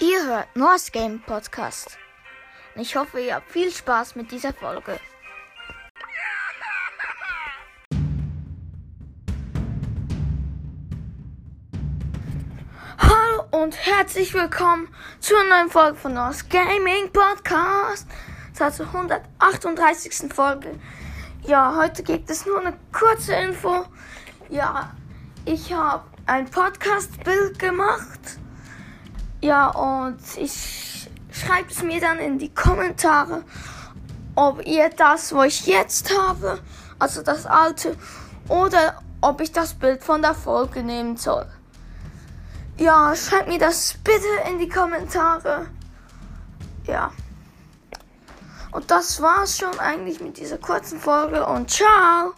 Ihr hört North Game Podcast. Ich hoffe, ihr habt viel Spaß mit dieser Folge. Hallo und herzlich willkommen zu einer neuen Folge von North Gaming Podcast. zur 138. Folge. Ja, heute gibt es nur eine kurze Info. Ja, ich habe ein Podcast-Bild gemacht. Ja, und ich schreibe es mir dann in die Kommentare, ob ihr das, wo ich jetzt habe, also das alte, oder ob ich das Bild von der Folge nehmen soll. Ja, schreibt mir das bitte in die Kommentare. Ja. Und das war's schon eigentlich mit dieser kurzen Folge und ciao!